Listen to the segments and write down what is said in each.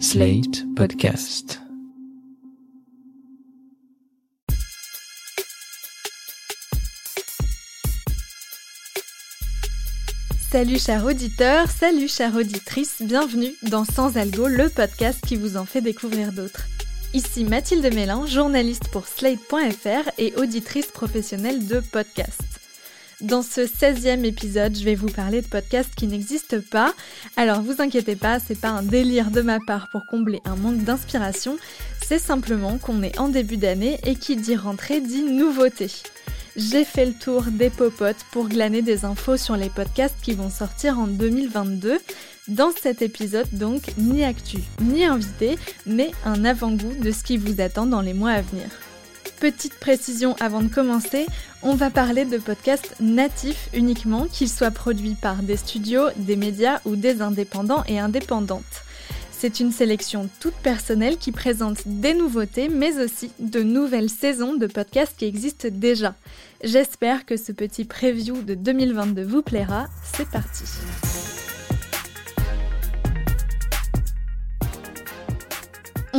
Slate Podcast. Salut chers auditeurs, salut chères auditrices, bienvenue dans Sans Algo, le podcast qui vous en fait découvrir d'autres. Ici Mathilde Mélin, journaliste pour Slate.fr et auditrice professionnelle de podcast. Dans ce 16e épisode, je vais vous parler de podcasts qui n'existent pas. Alors vous inquiétez pas, c'est pas un délire de ma part pour combler un manque d'inspiration, c'est simplement qu'on est en début d'année et qui dit rentrée dit nouveauté. J'ai fait le tour des popotes pour glaner des infos sur les podcasts qui vont sortir en 2022. Dans cet épisode donc, ni actu, ni invité, mais un avant-goût de ce qui vous attend dans les mois à venir. Petite précision avant de commencer, on va parler de podcasts natifs uniquement, qu'ils soient produits par des studios, des médias ou des indépendants et indépendantes. C'est une sélection toute personnelle qui présente des nouveautés, mais aussi de nouvelles saisons de podcasts qui existent déjà. J'espère que ce petit preview de 2022 vous plaira. C'est parti.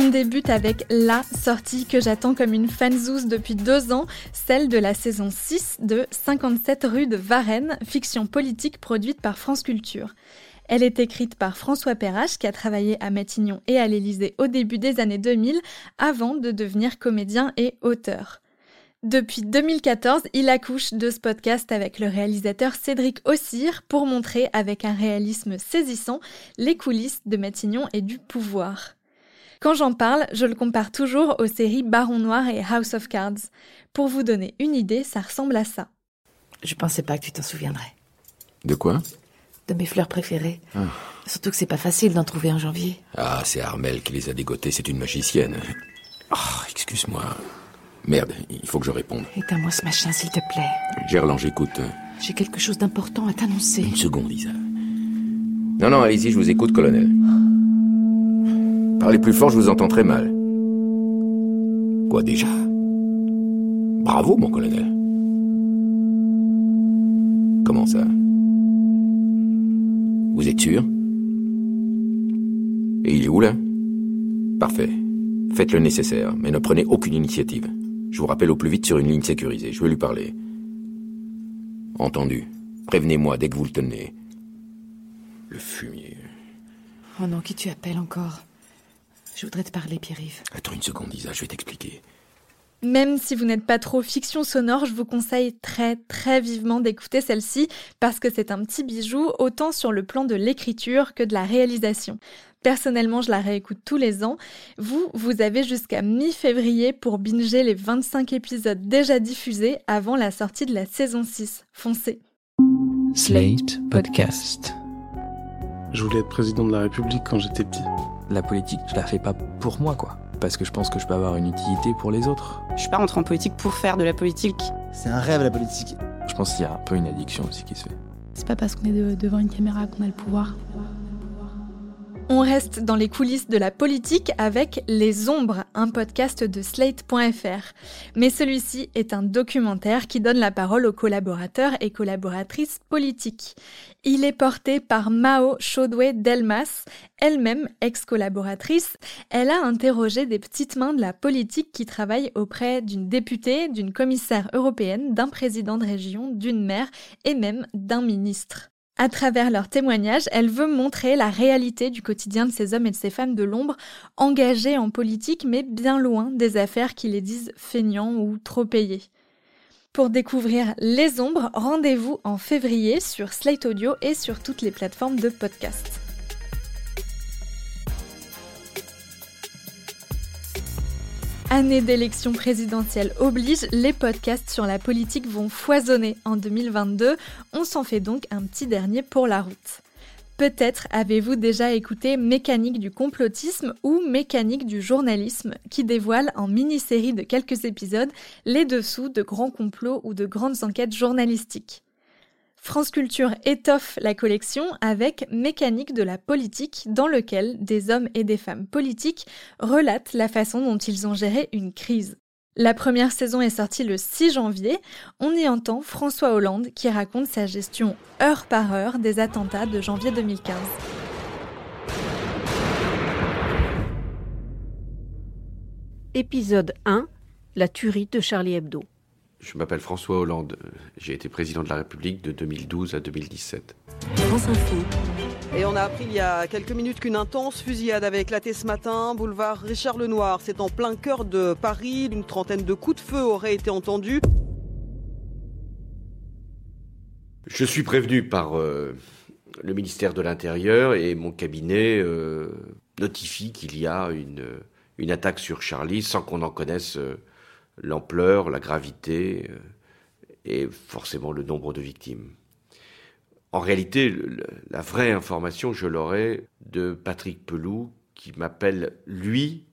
On débute avec la sortie que j'attends comme une fanzouze depuis deux ans, celle de la saison 6 de 57 rue de Varennes, fiction politique produite par France Culture. Elle est écrite par François Perrache, qui a travaillé à Matignon et à l'Élysée au début des années 2000, avant de devenir comédien et auteur. Depuis 2014, il accouche de ce podcast avec le réalisateur Cédric Ossir pour montrer avec un réalisme saisissant les coulisses de Matignon et du pouvoir. Quand j'en parle, je le compare toujours aux séries Baron Noir et House of Cards. Pour vous donner une idée, ça ressemble à ça. Je pensais pas que tu t'en souviendrais. De quoi? De mes fleurs préférées. Surtout que c'est pas facile d'en trouver en janvier. Ah, c'est Armel qui les a dégotées, c'est une magicienne. Oh, excuse-moi. Merde, il faut que je réponde. Éteins-moi ce machin, s'il te plaît. Gerland, j'écoute. J'ai quelque chose d'important à t'annoncer. Une seconde, Isa. Non, non, allez-y, je vous écoute, colonel. Parlez plus fort, je vous entends très mal. Quoi déjà? Bravo, mon colonel. Comment ça? Vous êtes sûr? Et il est où là? Parfait. Faites le nécessaire, mais ne prenez aucune initiative. Je vous rappelle au plus vite sur une ligne sécurisée. Je veux lui parler. Entendu. Prévenez-moi dès que vous le tenez. Le fumier. Oh non, qui tu appelles encore? Je voudrais te parler, Pierre-Yves. Attends une seconde, Isa, je vais t'expliquer. Même si vous n'êtes pas trop fiction sonore, je vous conseille très très vivement d'écouter celle-ci parce que c'est un petit bijou autant sur le plan de l'écriture que de la réalisation. Personnellement, je la réécoute tous les ans. Vous, vous avez jusqu'à mi-février pour binger les 25 épisodes déjà diffusés avant la sortie de la saison 6. Foncez. Slate Podcast. Je voulais être président de la République quand j'étais petit. La politique, je la fais pas pour moi, quoi. Parce que je pense que je peux avoir une utilité pour les autres. Je suis pas rentrée en politique pour faire de la politique. C'est un rêve la politique. Je pense qu'il y a un peu une addiction aussi qui se fait. C'est pas parce qu'on est de- devant une caméra qu'on a le pouvoir. On reste dans les coulisses de la politique avec Les Ombres, un podcast de slate.fr. Mais celui-ci est un documentaire qui donne la parole aux collaborateurs et collaboratrices politiques. Il est porté par Mao Chaudoué Delmas, elle-même ex-collaboratrice. Elle a interrogé des petites mains de la politique qui travaillent auprès d'une députée, d'une commissaire européenne, d'un président de région, d'une maire et même d'un ministre. À travers leurs témoignages, elle veut montrer la réalité du quotidien de ces hommes et de ces femmes de l'ombre, engagés en politique, mais bien loin des affaires qui les disent feignants ou trop payés. Pour découvrir Les Ombres, rendez-vous en février sur Slate Audio et sur toutes les plateformes de podcast. Année d'élection présidentielle oblige, les podcasts sur la politique vont foisonner en 2022. On s'en fait donc un petit dernier pour la route. Peut-être avez-vous déjà écouté Mécanique du complotisme ou Mécanique du journalisme qui dévoile en mini-série de quelques épisodes les dessous de grands complots ou de grandes enquêtes journalistiques. France Culture étoffe la collection avec Mécanique de la politique, dans lequel des hommes et des femmes politiques relatent la façon dont ils ont géré une crise. La première saison est sortie le 6 janvier. On y entend François Hollande qui raconte sa gestion heure par heure des attentats de janvier 2015. Épisode 1 La tuerie de Charlie Hebdo. Je m'appelle François Hollande. J'ai été président de la République de 2012 à 2017. France Info. Et on a appris il y a quelques minutes qu'une intense fusillade avait éclaté ce matin, boulevard Richard Lenoir. C'est en plein cœur de Paris. Une trentaine de coups de feu auraient été entendus. Je suis prévenu par euh, le ministère de l'Intérieur et mon cabinet euh, notifie qu'il y a une, une, attaque sur Charlie sans qu'on en connaisse euh, l'ampleur, la gravité euh, et forcément le nombre de victimes. En réalité, la vraie information, je l'aurai de Patrick Pelou qui m'appelle, lui,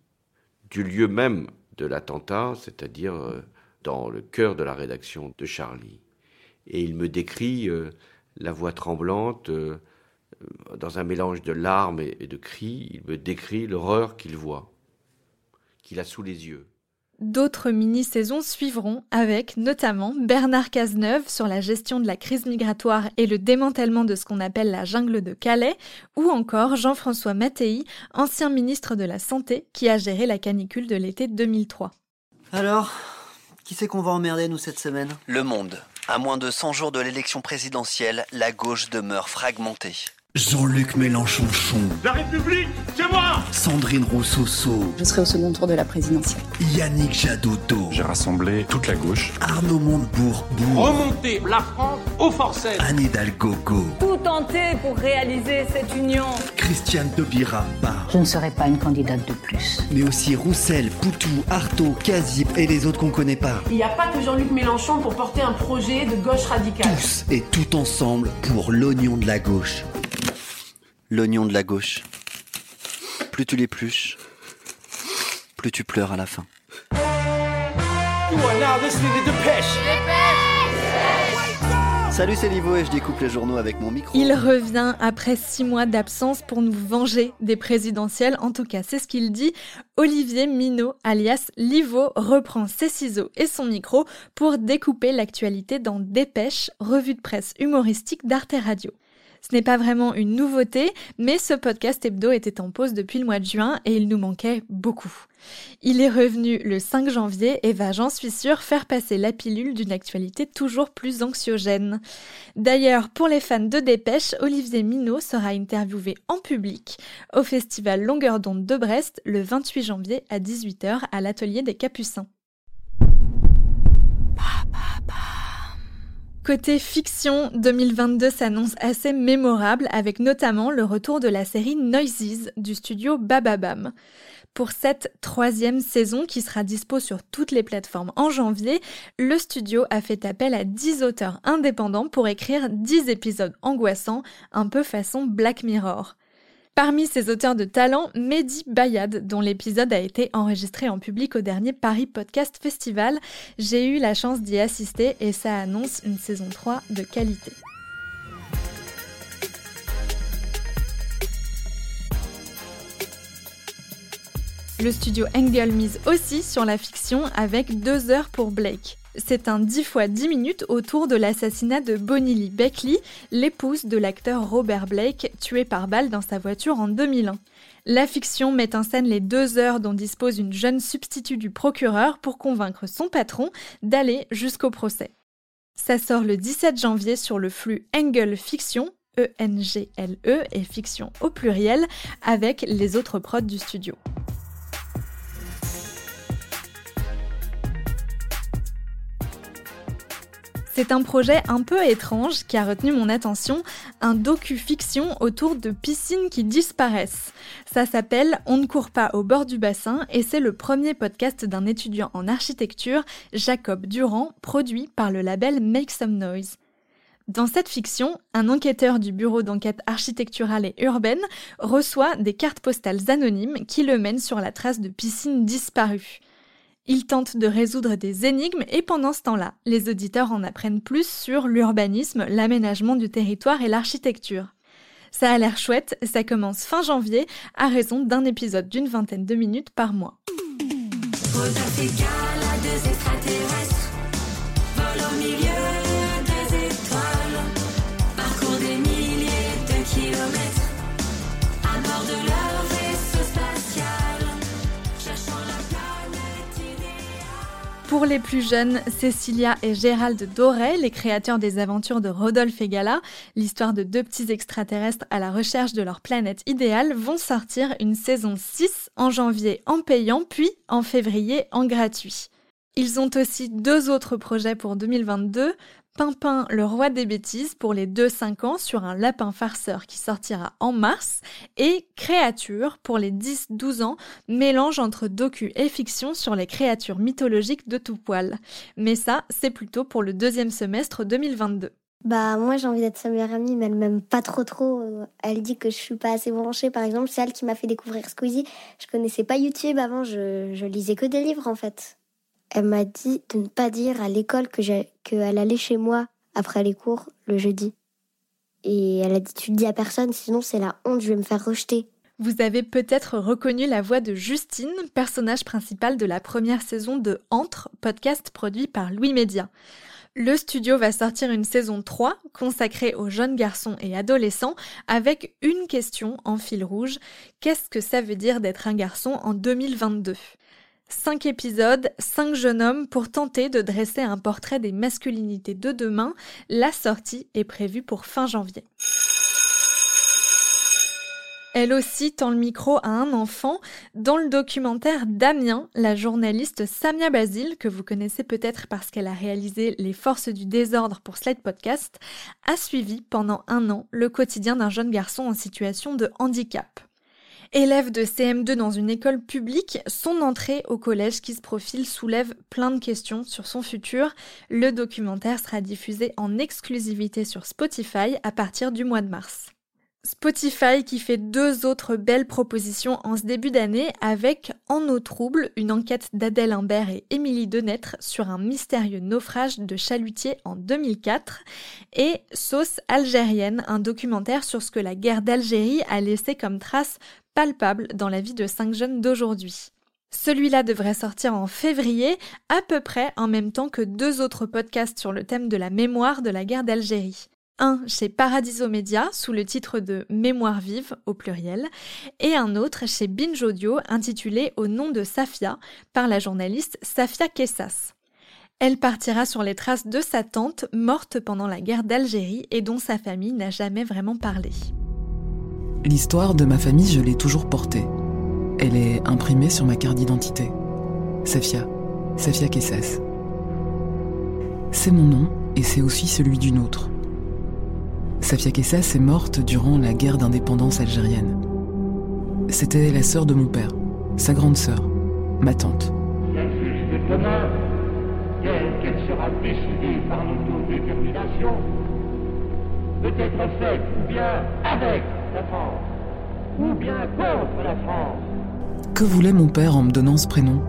du lieu même de l'attentat, c'est-à-dire euh, dans le cœur de la rédaction de Charlie. Et il me décrit euh, la voix tremblante, dans un mélange de larmes et de cris, il me décrit l'horreur qu'il voit, qu'il a sous les yeux. D'autres mini-saisons suivront avec notamment Bernard Cazeneuve sur la gestion de la crise migratoire et le démantèlement de ce qu'on appelle la jungle de Calais, ou encore Jean-François Mattei, ancien ministre de la Santé, qui a géré la canicule de l'été 2003. Alors, qui c'est qu'on va emmerder nous cette semaine? Le Monde. À moins de 100 jours de l'élection présidentielle, la gauche demeure fragmentée. Jean-Luc Mélenchon. La République, c'est moi Sandrine Rousseau. Je serai au second tour de la présidentielle. Yannick Jadotto. J'ai rassemblé toute la gauche. Arnaud Montebourg. Remonter la France au forceps. Anne Hidalgo. Tout tenter pour réaliser cette union. Christiane Taubira. Je ne serai pas une candidate de plus. Mais aussi Roussel, Poutou, Artaud, Kazip et les autres qu'on connaît pas. Il n'y a pas que Jean-Luc Mélenchon pour porter un projet de gauche radicale. Tous et tout ensemble pour l'oignon de la gauche l'oignon de la gauche. Plus tu l'épluches, plus tu pleures à la fin. Salut, c'est Livo et je découpe les journaux avec mon micro. Il revient après six mois d'absence pour nous venger des présidentielles. En tout cas, c'est ce qu'il dit. Olivier Minot, alias Livo, reprend ses ciseaux et son micro pour découper l'actualité dans Dépêche, revue de presse humoristique d'Arte Radio. Ce n'est pas vraiment une nouveauté, mais ce podcast hebdo était en pause depuis le mois de juin et il nous manquait beaucoup. Il est revenu le 5 janvier et va, j'en suis sûre, faire passer la pilule d'une actualité toujours plus anxiogène. D'ailleurs, pour les fans de Dépêche, Olivier Minot sera interviewé en public au festival Longueur d'onde de Brest le 28 janvier à 18h à l'atelier des Capucins. Côté fiction, 2022 s'annonce assez mémorable avec notamment le retour de la série Noises du studio Bababam. Pour cette troisième saison qui sera dispo sur toutes les plateformes en janvier, le studio a fait appel à 10 auteurs indépendants pour écrire 10 épisodes angoissants, un peu façon Black Mirror. Parmi ces auteurs de talent, Mehdi Bayad, dont l'épisode a été enregistré en public au dernier Paris Podcast Festival. J'ai eu la chance d'y assister et ça annonce une saison 3 de qualité. Le studio Engel mise aussi sur la fiction avec deux heures pour Blake. C'est un 10 fois 10 minutes autour de l'assassinat de Bonnie Lee Beckley, l'épouse de l'acteur Robert Blake, tué par balle dans sa voiture en 2001. La fiction met en scène les deux heures dont dispose une jeune substitut du procureur pour convaincre son patron d'aller jusqu'au procès. Ça sort le 17 janvier sur le flux Engel Fiction, E-N-G-L-E et Fiction au pluriel, avec les autres prods du studio. C'est un projet un peu étrange qui a retenu mon attention, un docu-fiction autour de piscines qui disparaissent. Ça s'appelle On ne court pas au bord du bassin et c'est le premier podcast d'un étudiant en architecture, Jacob Durand, produit par le label Make Some Noise. Dans cette fiction, un enquêteur du bureau d'enquête architecturale et urbaine reçoit des cartes postales anonymes qui le mènent sur la trace de piscines disparues. Il tente de résoudre des énigmes et pendant ce temps-là, les auditeurs en apprennent plus sur l'urbanisme, l'aménagement du territoire et l'architecture. Ça a l'air chouette, ça commence fin janvier à raison d'un épisode d'une vingtaine de minutes par mois. Pour les plus jeunes, Cécilia et Gérald Doré, les créateurs des aventures de Rodolphe et Gala, l'histoire de deux petits extraterrestres à la recherche de leur planète idéale, vont sortir une saison 6 en janvier en payant, puis en février en gratuit. Ils ont aussi deux autres projets pour 2022. Pimpin, le roi des bêtises pour les 2-5 ans sur un lapin farceur qui sortira en mars et Créature pour les 10-12 ans, mélange entre docu et fiction sur les créatures mythologiques de tout poil. Mais ça, c'est plutôt pour le deuxième semestre 2022. Bah moi j'ai envie d'être sa meilleure amie mais elle m'aime pas trop trop. Elle dit que je suis pas assez branchée par exemple. C'est elle qui m'a fait découvrir Squeezie. Je connaissais pas YouTube avant, je lisais que des livres en fait elle m'a dit de ne pas dire à l'école que qu'elle allait chez moi après les cours le jeudi. Et elle a dit tu le dis à personne, sinon c'est la honte, je vais me faire rejeter. Vous avez peut-être reconnu la voix de Justine, personnage principal de la première saison de Entre, podcast produit par Louis Média. Le studio va sortir une saison 3 consacrée aux jeunes garçons et adolescents avec une question en fil rouge. Qu'est-ce que ça veut dire d'être un garçon en 2022 Cinq épisodes, cinq jeunes hommes pour tenter de dresser un portrait des masculinités de demain. La sortie est prévue pour fin janvier. Elle aussi tend le micro à un enfant. Dans le documentaire Damien, la journaliste Samia Basile, que vous connaissez peut-être parce qu'elle a réalisé Les Forces du désordre pour Slide Podcast, a suivi pendant un an le quotidien d'un jeune garçon en situation de handicap. Élève de CM2 dans une école publique, son entrée au collège qui se profile soulève plein de questions sur son futur. Le documentaire sera diffusé en exclusivité sur Spotify à partir du mois de mars. Spotify qui fait deux autres belles propositions en ce début d'année avec En eau trouble, une enquête d'Adèle Imbert et Émilie Denêtre sur un mystérieux naufrage de chalutier en 2004 et Sauce algérienne, un documentaire sur ce que la guerre d'Algérie a laissé comme trace palpable dans la vie de cinq jeunes d'aujourd'hui. Celui-là devrait sortir en février, à peu près en même temps que deux autres podcasts sur le thème de la mémoire de la guerre d'Algérie. Un chez Paradiso Media sous le titre de Mémoire vive au pluriel et un autre chez Binge Audio intitulé Au nom de Safia par la journaliste Safia Kessas. Elle partira sur les traces de sa tante morte pendant la guerre d'Algérie et dont sa famille n'a jamais vraiment parlé. L'histoire de ma famille, je l'ai toujours portée. Elle est imprimée sur ma carte d'identité. Safia, Safia Kessas. C'est mon nom et c'est aussi celui d'une autre. Safia Kessas est morte durant la guerre d'indépendance algérienne. C'était la sœur de mon père, sa grande sœur, ma tante. commun, qu'elle sera décidée par peut être faite ou bien avec la France, ou bien contre la France. Que voulait mon père en me donnant ce prénom?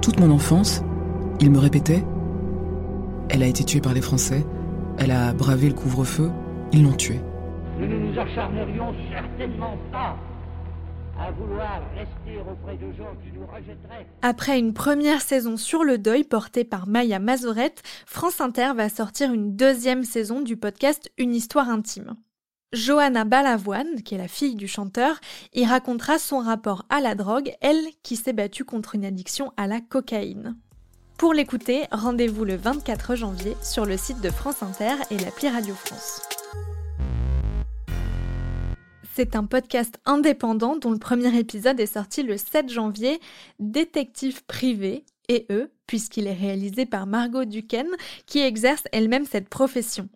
Toute mon enfance, il me répétait Elle a été tuée par les Français, elle a bravé le couvre-feu, ils l'ont tuée. Nous ne nous acharnerions certainement pas à vouloir rester auprès de gens qui nous. Après une première saison sur le deuil portée par Maya Mazorette, France Inter va sortir une deuxième saison du podcast Une histoire intime. Johanna Balavoine, qui est la fille du chanteur, y racontera son rapport à la drogue, elle qui s'est battue contre une addiction à la cocaïne. Pour l'écouter, rendez-vous le 24 janvier sur le site de France Inter et l'appli Radio France. C'est un podcast indépendant dont le premier épisode est sorti le 7 janvier, Détective privé, et eux, puisqu'il est réalisé par Margot Duquesne, qui exerce elle-même cette profession.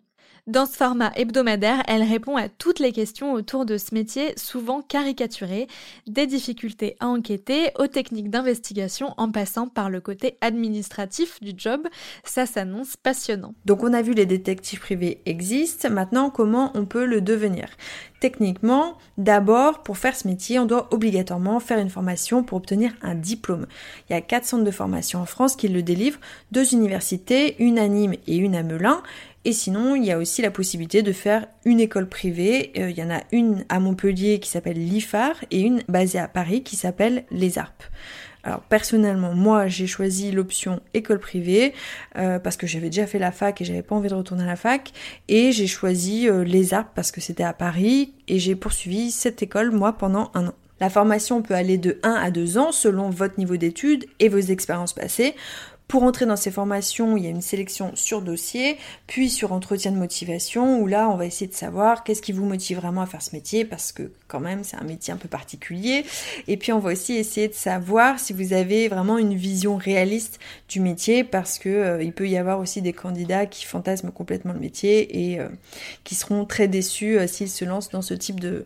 Dans ce format hebdomadaire, elle répond à toutes les questions autour de ce métier souvent caricaturé, des difficultés à enquêter aux techniques d'investigation en passant par le côté administratif du job. Ça s'annonce passionnant. Donc on a vu les détectives privés existent, maintenant comment on peut le devenir? Techniquement, d'abord, pour faire ce métier, on doit obligatoirement faire une formation pour obtenir un diplôme. Il y a quatre centres de formation en France qui le délivrent, deux universités, une à Nîmes et une à Melun. Et sinon, il y a aussi la possibilité de faire une école privée. Euh, il y en a une à Montpellier qui s'appelle l'IFAR et une basée à Paris qui s'appelle Les Arpes. Alors personnellement, moi j'ai choisi l'option école privée euh, parce que j'avais déjà fait la fac et j'avais pas envie de retourner à la fac et j'ai choisi euh, les Arpes parce que c'était à Paris et j'ai poursuivi cette école moi pendant un an. La formation peut aller de 1 à 2 ans selon votre niveau d'études et vos expériences passées. Pour entrer dans ces formations, il y a une sélection sur dossier, puis sur entretien de motivation, où là, on va essayer de savoir qu'est-ce qui vous motive vraiment à faire ce métier, parce que quand même, c'est un métier un peu particulier. Et puis, on va aussi essayer de savoir si vous avez vraiment une vision réaliste du métier, parce que euh, il peut y avoir aussi des candidats qui fantasment complètement le métier et euh, qui seront très déçus euh, s'ils se lancent dans ce type de,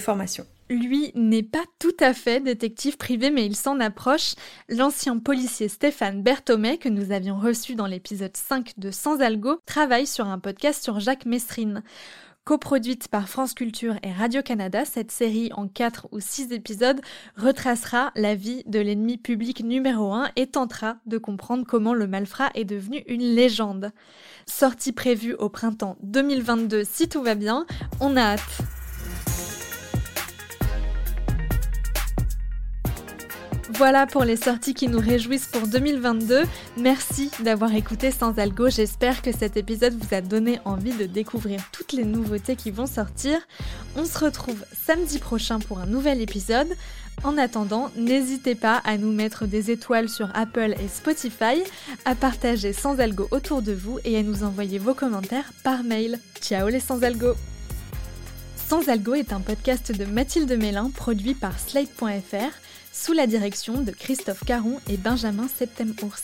formation. Lui n'est pas tout à fait détective privé, mais il s'en approche. L'ancien policier Stéphane Berthomé, que nous avions reçu dans l'épisode 5 de Sans Algo, travaille sur un podcast sur Jacques Mestrine. Coproduite par France Culture et Radio-Canada, cette série en 4 ou 6 épisodes retracera la vie de l'ennemi public numéro 1 et tentera de comprendre comment le malfrat est devenu une légende. Sortie prévue au printemps 2022 si tout va bien, on a hâte. Voilà pour les sorties qui nous réjouissent pour 2022. Merci d'avoir écouté Sans Algo. J'espère que cet épisode vous a donné envie de découvrir toutes les nouveautés qui vont sortir. On se retrouve samedi prochain pour un nouvel épisode. En attendant, n'hésitez pas à nous mettre des étoiles sur Apple et Spotify, à partager Sans Algo autour de vous et à nous envoyer vos commentaires par mail. Ciao les Sans Algo Sans Algo est un podcast de Mathilde Mélin produit par Slate.fr sous la direction de Christophe Caron et Benjamin Septem-Ours.